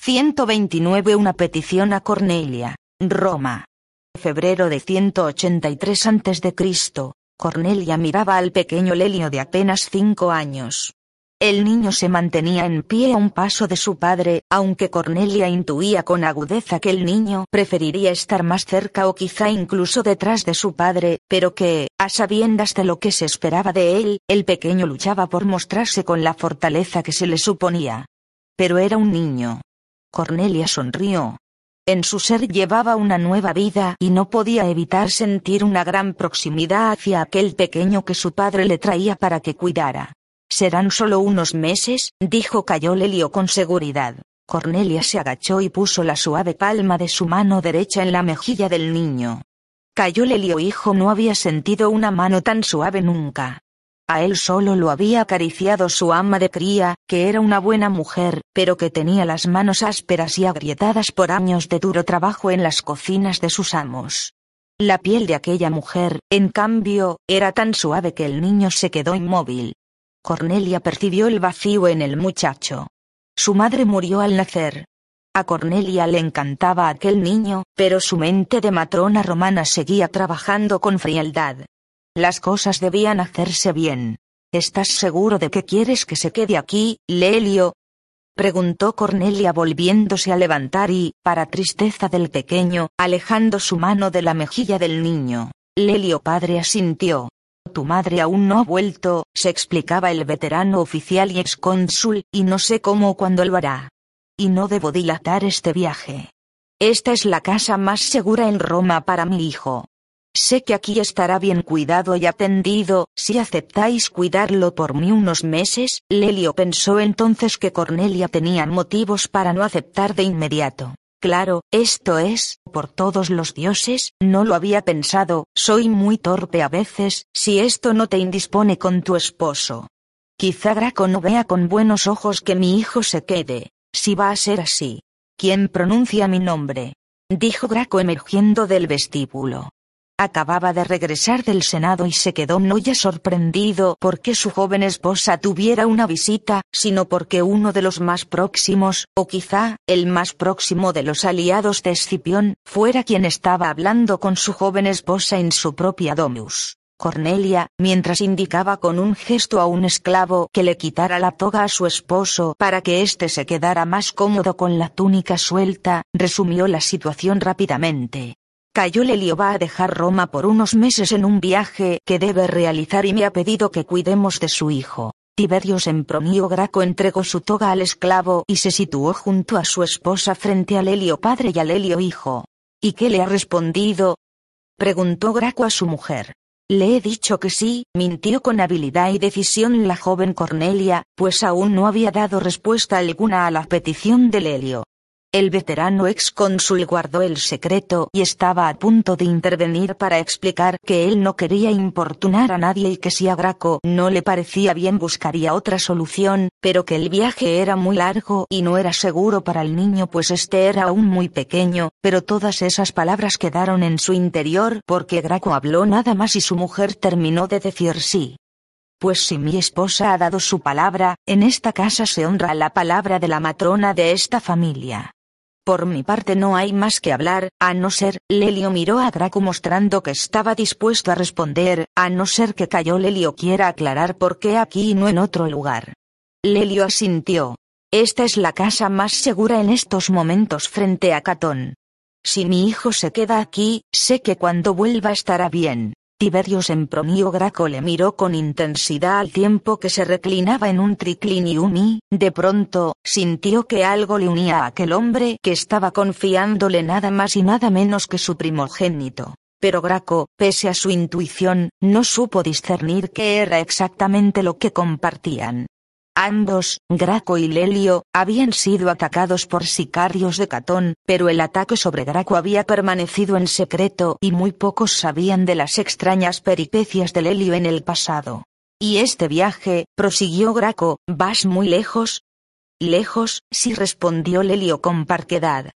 129 Una petición a Cornelia, Roma. Febrero de 183 a.C. Cornelia miraba al pequeño Lelio de apenas cinco años. El niño se mantenía en pie a un paso de su padre, aunque Cornelia intuía con agudeza que el niño preferiría estar más cerca o quizá incluso detrás de su padre, pero que, a sabiendas de lo que se esperaba de él, el pequeño luchaba por mostrarse con la fortaleza que se le suponía. Pero era un niño. Cornelia sonrió. En su ser llevaba una nueva vida y no podía evitar sentir una gran proximidad hacia aquel pequeño que su padre le traía para que cuidara. Serán solo unos meses, dijo Cayó Lelio con seguridad. Cornelia se agachó y puso la suave palma de su mano derecha en la mejilla del niño. Cayó Lelio hijo no había sentido una mano tan suave nunca. A él solo lo había acariciado su ama de cría, que era una buena mujer, pero que tenía las manos ásperas y agrietadas por años de duro trabajo en las cocinas de sus amos. La piel de aquella mujer, en cambio, era tan suave que el niño se quedó inmóvil. Cornelia percibió el vacío en el muchacho. Su madre murió al nacer. A Cornelia le encantaba aquel niño, pero su mente de matrona romana seguía trabajando con frialdad. Las cosas debían hacerse bien. ¿Estás seguro de que quieres que se quede aquí, Lelio? preguntó Cornelia volviéndose a levantar y, para tristeza del pequeño, alejando su mano de la mejilla del niño. Lelio padre asintió. Tu madre aún no ha vuelto, se explicaba el veterano oficial y excónsul, y no sé cómo o cuándo lo hará. Y no debo dilatar este viaje. Esta es la casa más segura en Roma para mi hijo. Sé que aquí estará bien cuidado y atendido, si aceptáis cuidarlo por mí unos meses. Lelio pensó entonces que Cornelia tenía motivos para no aceptar de inmediato. Claro, esto es, por todos los dioses, no lo había pensado, soy muy torpe a veces, si esto no te indispone con tu esposo. Quizá Graco no vea con buenos ojos que mi hijo se quede, si va a ser así. ¿Quién pronuncia mi nombre? dijo Graco emergiendo del vestíbulo. Acababa de regresar del Senado y se quedó no ya sorprendido porque su joven esposa tuviera una visita, sino porque uno de los más próximos, o quizá, el más próximo de los aliados de Escipión, fuera quien estaba hablando con su joven esposa en su propia domus. Cornelia, mientras indicaba con un gesto a un esclavo que le quitara la toga a su esposo para que éste se quedara más cómodo con la túnica suelta, resumió la situación rápidamente. Cayo Lelio va a dejar Roma por unos meses en un viaje que debe realizar y me ha pedido que cuidemos de su hijo. Tiberio Sempronio Graco entregó su toga al esclavo y se situó junto a su esposa frente a Lelio padre y a Lelio hijo. ¿Y qué le ha respondido? preguntó Graco a su mujer. Le he dicho que sí, mintió con habilidad y decisión la joven Cornelia, pues aún no había dado respuesta alguna a la petición de Lelio. El veterano ex cónsul guardó el secreto y estaba a punto de intervenir para explicar que él no quería importunar a nadie y que si a Graco no le parecía bien buscaría otra solución, pero que el viaje era muy largo y no era seguro para el niño pues este era aún muy pequeño, pero todas esas palabras quedaron en su interior porque Graco habló nada más y su mujer terminó de decir sí. Pues si mi esposa ha dado su palabra, en esta casa se honra la palabra de la matrona de esta familia. Por mi parte no hay más que hablar, a no ser, Lelio miró a Draco mostrando que estaba dispuesto a responder, a no ser que cayó Lelio quiera aclarar por qué aquí y no en otro lugar. Lelio asintió. Esta es la casa más segura en estos momentos frente a Catón. Si mi hijo se queda aquí, sé que cuando vuelva estará bien. Tiberio Sempronio Graco le miró con intensidad al tiempo que se reclinaba en un triclinium y, de pronto, sintió que algo le unía a aquel hombre que estaba confiándole nada más y nada menos que su primogénito. Pero Graco, pese a su intuición, no supo discernir qué era exactamente lo que compartían. Ambos, Graco y Lelio, habían sido atacados por sicarios de Catón, pero el ataque sobre Graco había permanecido en secreto y muy pocos sabían de las extrañas peripecias de Lelio en el pasado. ¿Y este viaje? prosiguió Graco, ¿vas muy lejos? Lejos, sí respondió Lelio con parquedad.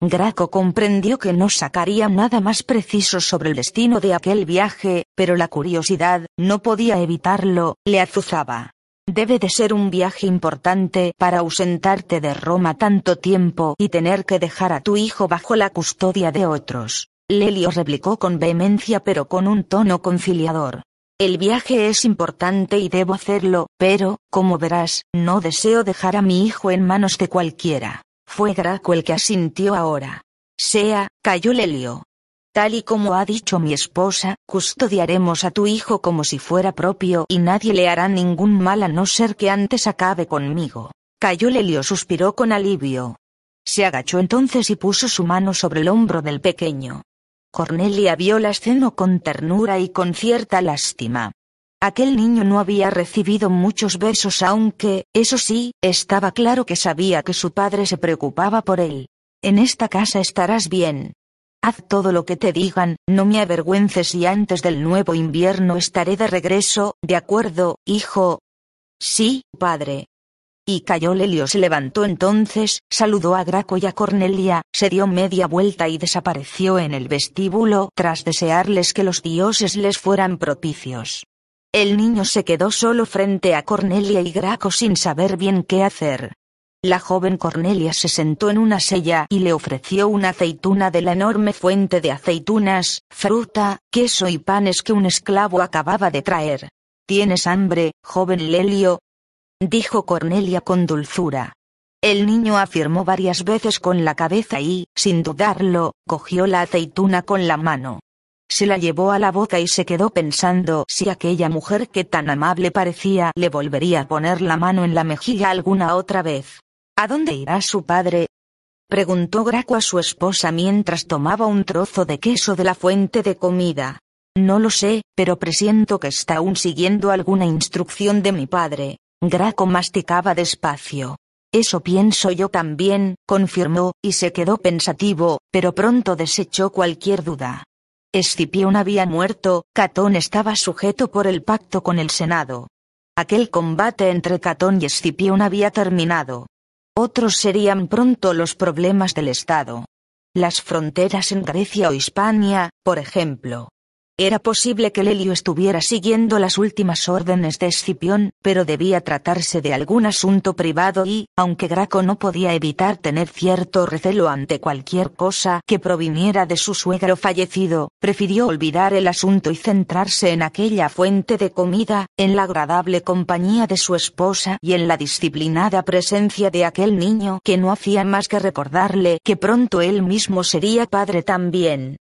Graco comprendió que no sacaría nada más preciso sobre el destino de aquel viaje, pero la curiosidad, no podía evitarlo, le azuzaba. Debe de ser un viaje importante para ausentarte de Roma tanto tiempo y tener que dejar a tu hijo bajo la custodia de otros. Lelio replicó con vehemencia pero con un tono conciliador. El viaje es importante y debo hacerlo, pero, como verás, no deseo dejar a mi hijo en manos de cualquiera. Fue Graco el que asintió ahora. Sea, cayó Lelio. Tal y como ha dicho mi esposa, custodiaremos a tu hijo como si fuera propio y nadie le hará ningún mal a no ser que antes acabe conmigo. Cayó Lelio suspiró con alivio. Se agachó entonces y puso su mano sobre el hombro del pequeño. Cornelia vio la escena con ternura y con cierta lástima. Aquel niño no había recibido muchos besos aunque, eso sí, estaba claro que sabía que su padre se preocupaba por él. En esta casa estarás bien, Haz todo lo que te digan, no me avergüences y antes del nuevo invierno estaré de regreso, ¿de acuerdo, hijo? Sí, padre. Y cayó Lelio se levantó entonces, saludó a Graco y a Cornelia, se dio media vuelta y desapareció en el vestíbulo tras desearles que los dioses les fueran propicios. El niño se quedó solo frente a Cornelia y Graco sin saber bien qué hacer. La joven Cornelia se sentó en una silla y le ofreció una aceituna de la enorme fuente de aceitunas, fruta, queso y panes que un esclavo acababa de traer. ¿Tienes hambre, joven Lelio? dijo Cornelia con dulzura. El niño afirmó varias veces con la cabeza y, sin dudarlo, cogió la aceituna con la mano. Se la llevó a la boca y se quedó pensando si aquella mujer que tan amable parecía le volvería a poner la mano en la mejilla alguna otra vez. ¿A dónde irá su padre? preguntó Graco a su esposa mientras tomaba un trozo de queso de la fuente de comida. No lo sé, pero presiento que está aún siguiendo alguna instrucción de mi padre. Graco masticaba despacio. Eso pienso yo también, confirmó, y se quedó pensativo, pero pronto desechó cualquier duda. Escipión había muerto, Catón estaba sujeto por el pacto con el Senado. Aquel combate entre Catón y Escipión había terminado. Otros serían pronto los problemas del Estado. Las fronteras en Grecia o Hispania, por ejemplo. Era posible que Lelio estuviera siguiendo las últimas órdenes de Escipión, pero debía tratarse de algún asunto privado y, aunque Graco no podía evitar tener cierto recelo ante cualquier cosa que proviniera de su suegro fallecido, prefirió olvidar el asunto y centrarse en aquella fuente de comida, en la agradable compañía de su esposa y en la disciplinada presencia de aquel niño que no hacía más que recordarle que pronto él mismo sería padre también.